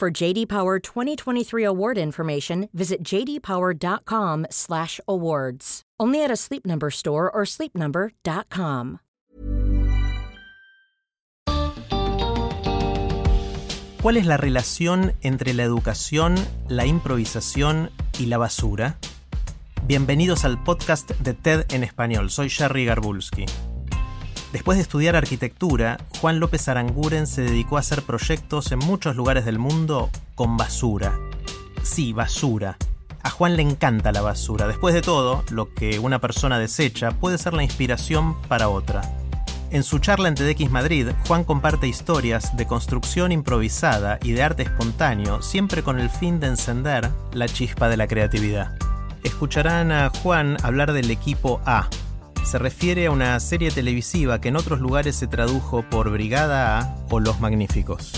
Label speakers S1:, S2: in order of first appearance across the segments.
S1: For JD Power 2023 award information, visit jdpower.com/awards. Only at a Sleep Number store or sleepnumber.com.
S2: ¿Cuál es la relación entre la educación, la improvisación y la basura? Bienvenidos al podcast de TED en español. Soy Jerry Garbulski. Después de estudiar arquitectura, Juan López Aranguren se dedicó a hacer proyectos en muchos lugares del mundo con basura. Sí, basura. A Juan le encanta la basura. Después de todo, lo que una persona desecha puede ser la inspiración para otra. En su charla en TEDx Madrid, Juan comparte historias de construcción improvisada y de arte espontáneo, siempre con el fin de encender la chispa de la creatividad. Escucharán a Juan hablar del equipo A. Se refiere a una serie televisiva que en otros lugares se tradujo por Brigada A o Los Magníficos.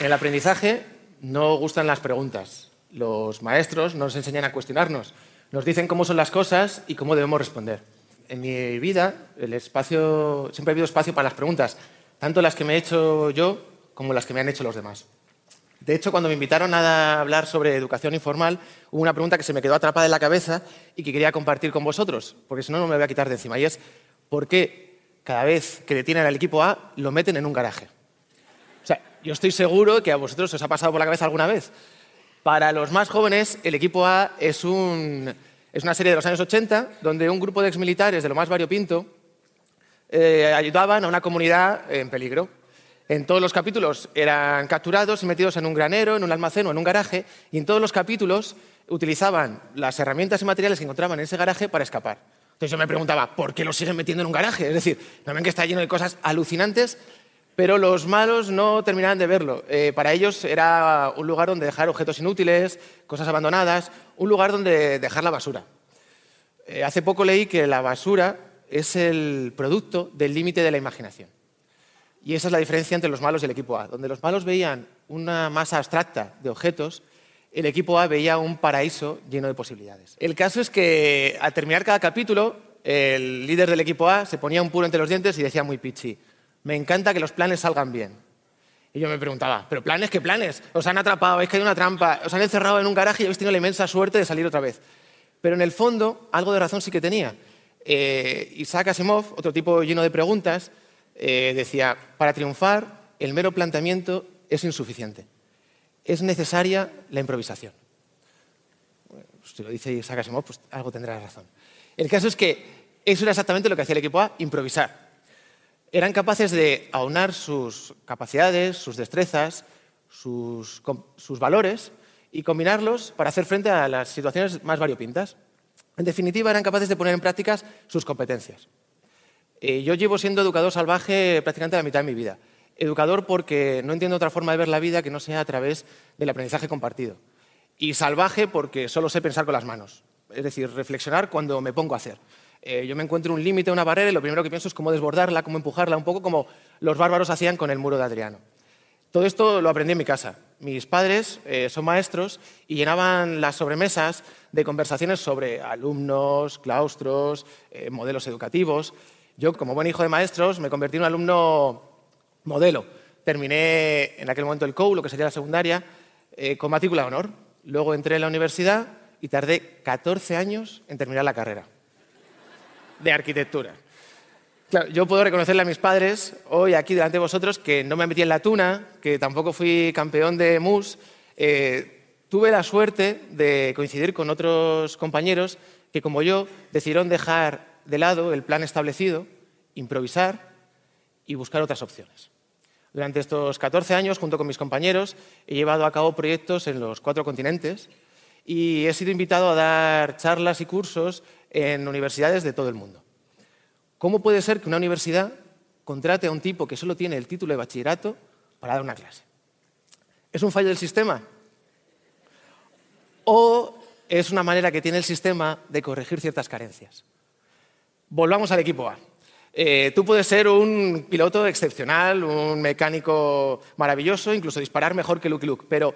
S3: En el aprendizaje no gustan las preguntas. Los maestros nos enseñan a cuestionarnos, nos dicen cómo son las cosas y cómo debemos responder. En mi vida el espacio, siempre ha habido espacio para las preguntas, tanto las que me he hecho yo como las que me han hecho los demás. De hecho, cuando me invitaron a hablar sobre educación informal, hubo una pregunta que se me quedó atrapada en la cabeza y que quería compartir con vosotros, porque si no, no me voy a quitar de encima. Y es, ¿por qué cada vez que detienen al equipo A lo meten en un garaje? yo estoy seguro que a vosotros os ha pasado por la cabeza alguna vez. Para los más jóvenes, el equipo A es, una serie de los años 80 donde un grupo de exmilitares de lo más variopinto eh, ayudaban a una comunidad en peligro. En todos los capítulos eran capturados y metidos en un granero, en un almacén o en un garaje, y en todos los capítulos utilizaban las herramientas y materiales que encontraban en ese garaje para escapar. Entonces yo me preguntaba, ¿por qué los siguen metiendo en un garaje? Es decir, ¿no ven que está lleno de cosas alucinantes? pero los malos no terminaban de verlo. Eh, para ellos era un lugar donde dejar objetos inútiles, cosas abandonadas, un lugar donde dejar la basura. Eh, hace poco leí que la basura es el producto del límite de la imaginación. Y esa es la diferencia entre los malos y el equipo A. Donde los malos veían una masa abstracta de objetos, el equipo A veía un paraíso lleno de posibilidades. El caso es que al terminar cada capítulo, el líder del equipo A se ponía un puro entre los dientes y decía muy pichi, me encanta que los planes salgan bien. Y yo me preguntaba, ¿pero planes qué planes? Os han atrapado, habéis caído en una trampa, os han encerrado en un garaje y habéis tenido la inmensa suerte de salir otra vez. Pero en el fondo, algo de razón sí que tenía. Eh, Isaac Asimov, otro tipo lleno de preguntas, eh, decía, para triunfar, el mero planteamiento es insuficiente. Es necesaria la improvisación. si lo dice Isaac Asimov, pues algo tendrá razón. El caso es que eso era exactamente lo que hacía el equipo A, improvisar eran capaces de aunar sus capacidades, sus destrezas, sus, valores y combinarlos para hacer frente a las situaciones más variopintas. En definitiva, eran capaces de poner en práctica sus competencias. Eh, yo llevo siendo educador salvaje prácticamente la mitad de mi vida. Educador porque no entiendo otra forma de ver la vida que no sea a través del aprendizaje compartido. Y salvaje porque solo sé pensar con las manos. Es decir, reflexionar cuando me pongo a hacer. Eh, yo me encuentro un límite, una barrera, y lo primero que pienso es cómo desbordarla, cómo empujarla, un poco como los bárbaros hacían con el muro de Adriano. Todo esto lo aprendí en mi casa. Mis padres eh, son maestros y llenaban las sobremesas de conversaciones sobre alumnos, claustros, eh, modelos educativos. Yo, como buen hijo de maestros, me convertí en un alumno modelo. Terminé en aquel momento el COU, lo que sería la secundaria, con matrícula de honor. Luego entré en la universidad y tardé 14 años en terminar la carrera de arquitectura. Yo puedo reconocerle a mis padres hoy aquí delante de vosotros que no me metí en la tuna, que tampoco fui campeón de MUS. Eh, tuve la suerte de coincidir con otros compañeros que, como yo, decidieron dejar de lado el plan establecido, improvisar y buscar otras opciones. Durante estos 14 años, junto con mis compañeros, he llevado a cabo proyectos en los cuatro continentes y he sido invitado a dar charlas y cursos en universidades de todo el mundo. ¿Cómo puede ser que una universidad contrate a un tipo que solo tiene el título de bachillerato para dar una clase? ¿Es un fallo del sistema? ¿O es una manera que tiene el sistema de corregir ciertas carencias? Volvamos al equipo A. Eh, tú puedes ser un piloto excepcional, un mecánico maravilloso, incluso disparar mejor que Luke Luke, pero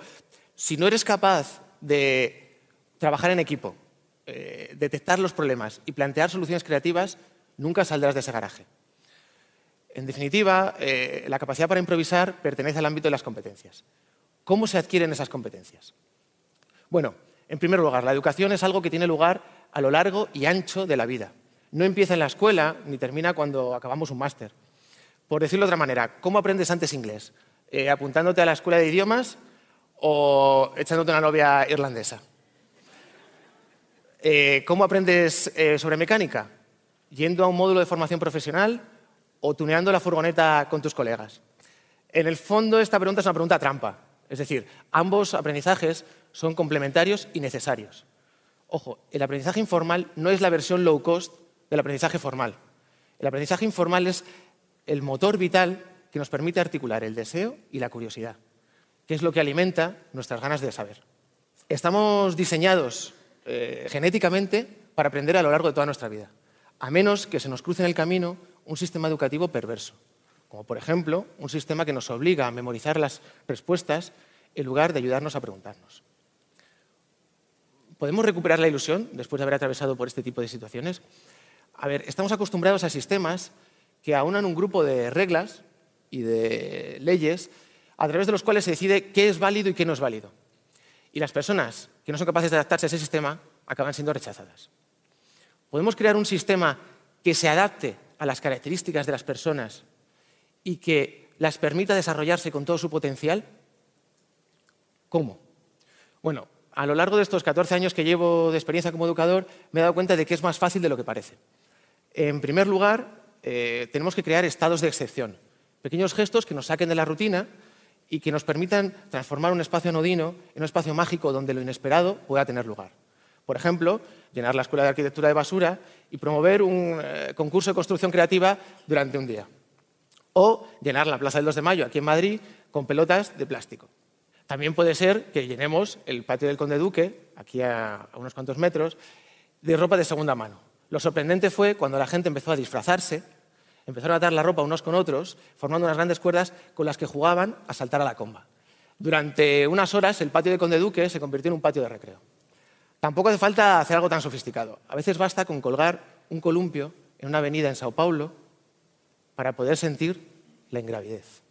S3: si no eres capaz de trabajar en equipo, eh, detectar los problemas y plantear soluciones creativas, nunca saldrás de ese garaje. En definitiva, eh, la capacidad para improvisar pertenece al ámbito de las competencias. ¿Cómo se adquieren esas competencias? Bueno, en primer lugar, la educación es algo que tiene lugar a lo largo y ancho de la vida. No empieza en la escuela ni termina cuando acabamos un máster. Por decirlo de otra manera, ¿cómo aprendes antes inglés? Eh, ¿Apuntándote a la escuela de idiomas o echándote una novia irlandesa? Eh, ¿Cómo aprendes sobre mecánica? ¿Yendo a un módulo de formación profesional o tuneando la furgoneta con tus colegas? En el fondo, esta pregunta es una pregunta trampa. Es decir, ambos aprendizajes son complementarios y necesarios. Ojo, el aprendizaje informal no es la versión low cost del aprendizaje formal. El aprendizaje informal es el motor vital que nos permite articular el deseo y la curiosidad, que es lo que alimenta nuestras ganas de saber. Estamos diseñados eh, genéticamente para aprender a lo largo de toda nuestra vida a menos que se nos cruce en el camino un sistema educativo perverso, como por ejemplo un sistema que nos obliga a memorizar las respuestas en lugar de ayudarnos a preguntarnos. ¿Podemos recuperar la ilusión después de haber atravesado por este tipo de situaciones? A ver, estamos acostumbrados a sistemas que aunan un grupo de reglas y de leyes a través de los cuales se decide qué es válido y qué no es válido. Y las personas que no son capaces de adaptarse a ese sistema acaban siendo rechazadas. ¿Podemos crear un sistema que se adapte a las características de las personas y que las permita desarrollarse con todo su potencial? ¿Cómo? Bueno, a lo largo de estos 14 años que llevo de experiencia como educador, me he dado cuenta de que es más fácil de lo que parece. En primer lugar, eh, tenemos que crear estados de excepción, pequeños gestos que nos saquen de la rutina y que nos permitan transformar un espacio anodino en un espacio mágico donde lo inesperado pueda tener lugar. Por ejemplo, llenar la Escuela de Arquitectura de Basura y promover un eh, concurso de construcción creativa durante un día. O llenar la Plaza del 2 de Mayo, aquí en Madrid, con pelotas de plástico. También puede ser que llenemos el patio del Conde Duque, aquí a, unos cuantos metros, de ropa de segunda mano. Lo sorprendente fue cuando la gente empezó a disfrazarse, empezaron a atar la ropa unos con otros, formando unas grandes cuerdas con las que jugaban a saltar a la comba. Durante unas horas el patio del Conde Duque se convirtió en un patio de recreo. Tampoco hace falta hacer algo tan sofisticado. A veces basta con colgar un columpio en una avenida en Sao Paulo para poder sentir la ingravidez.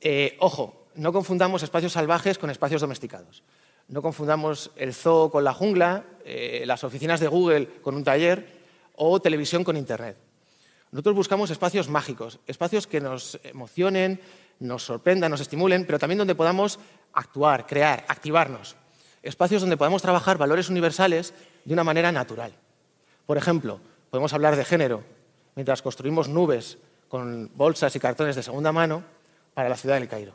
S3: Eh, ojo, no confundamos espacios salvajes con espacios domesticados. No confundamos el zoo con la jungla, eh, las oficinas de Google con un taller o televisión con Internet. Nosotros buscamos espacios mágicos, espacios que nos emocionen, nos sorprendan, nos estimulen, pero también donde podamos actuar, crear, activarnos espacios donde podemos trabajar valores universales de una manera natural. Por ejemplo, podemos hablar de género mientras construimos nubes con bolsas y cartones de segunda mano para la ciudad del Cairo.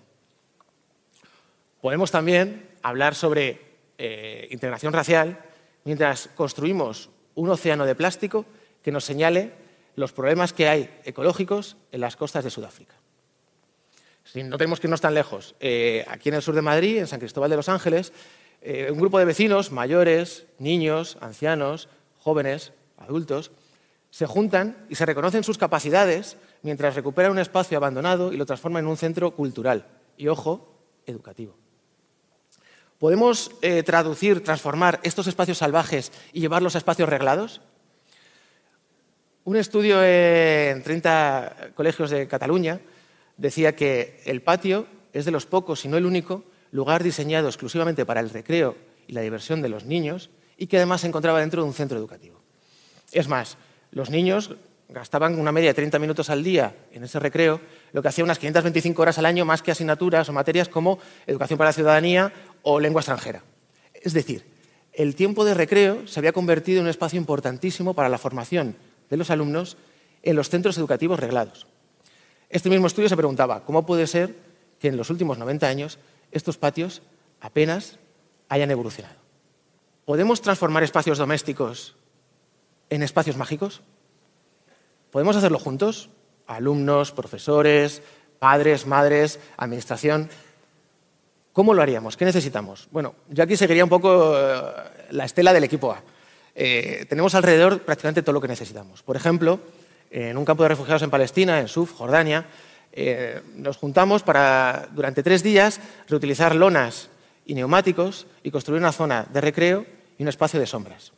S3: Podemos también hablar sobre eh, integración racial mientras construimos un océano de plástico que nos señale los problemas que hay ecológicos en las costas de Sudáfrica. no tenemos que irnos tan lejos. Eh, aquí en el sur de Madrid, en San Cristóbal de los Ángeles, eh, un grupo de vecinos, mayores, niños, ancianos, jóvenes, adultos, se juntan y se reconocen sus capacidades mientras recuperan un espacio abandonado y lo transforman en un centro cultural y, ojo, educativo. ¿Podemos eh, traducir, transformar estos espacios salvajes y llevarlos a espacios reglados? Un estudio en 30 colegios de Cataluña decía que el patio es de los pocos, si no el único, lugar diseñado exclusivamente para el recreo y la diversión de los niños y que además se encontraba dentro de un centro educativo. Es más, los niños gastaban una media de 30 minutos al día en ese recreo, lo que hacía unas 525 horas al año más que asignaturas o materias como educación para la ciudadanía o lengua extranjera. Es decir, el tiempo de recreo se había convertido en un espacio importantísimo para la formación de los alumnos en los centros educativos reglados. Este mismo estudio se preguntaba, ¿cómo puede ser que en los últimos 90 años estos patios apenas hayan evolucionado. ¿Podemos transformar espacios domésticos en espacios mágicos? ¿Podemos hacerlo juntos? Alumnos, profesores, padres, madres, administración. ¿Cómo lo haríamos? ¿Qué necesitamos? Bueno, yo aquí seguiría un poco eh, la estela del equipo A. Eh, tenemos alrededor prácticamente todo lo que necesitamos. Por ejemplo, en un campo de refugiados en Palestina, en Suf, Jordania, eh, nos juntamos para, durante tres días, reutilizar lonas y neumáticos y construir una zona de recreo y un espacio de sombras.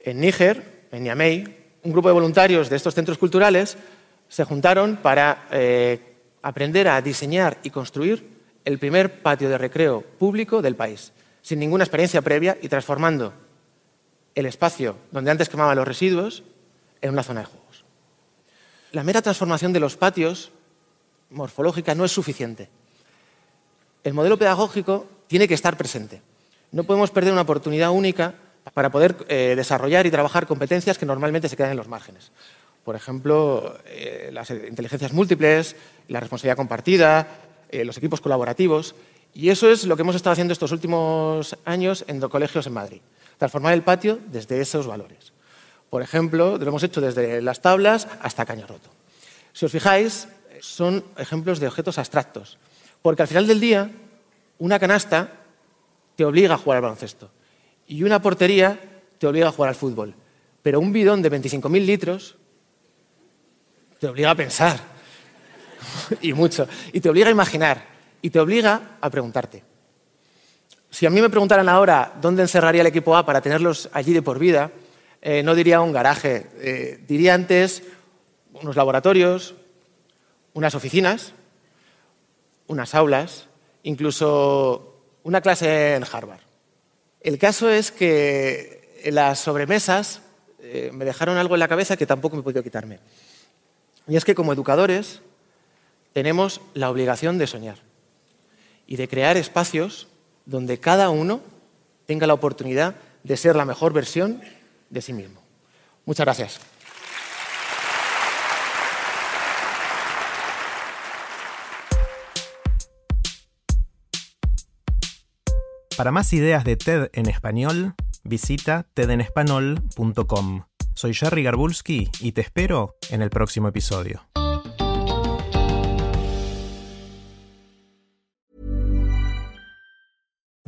S3: En Níger, en Niamey, un grupo de voluntarios de estos centros culturales se juntaron para eh, aprender a diseñar y construir el primer patio de recreo público del país, sin ninguna experiencia previa y transformando el espacio donde antes quemaban los residuos en una zona de juegos. La mera transformación de los patios morfológica no es suficiente. El modelo pedagógico tiene que estar presente. No podemos perder una oportunidad única para poder eh, desarrollar y trabajar competencias que normalmente se quedan en los márgenes. Por ejemplo, eh, las inteligencias múltiples, la responsabilidad compartida, eh, los equipos colaborativos. Y eso es lo que hemos estado haciendo estos últimos años en los colegios en Madrid. Transformar el patio desde esos valores. Por ejemplo, lo hemos hecho desde las tablas hasta caño roto. Si os fijáis, son ejemplos de objetos abstractos. Porque al final del día, una canasta te obliga a jugar al baloncesto y una portería te obliga a jugar al fútbol. Pero un bidón de 25.000 litros te obliga a pensar, y mucho, y te obliga a imaginar, y te obliga a preguntarte. Si a mí me preguntaran ahora dónde encerraría el equipo A para tenerlos allí de por vida, eh, no diría un garaje, eh, diría antes unos laboratorios, unas oficinas, unas aulas, incluso una clase en Harvard. El caso es que las sobremesas eh, me dejaron algo en la cabeza que tampoco me he podido quitarme. Y es que como educadores tenemos la obligación de soñar y de crear espacios donde cada uno tenga la oportunidad de ser la mejor versión de sí mismo. Muchas gracias.
S2: Para más ideas de TED en español, visita tedenespanol.com. Soy Jerry Garbulski y te espero en el próximo episodio.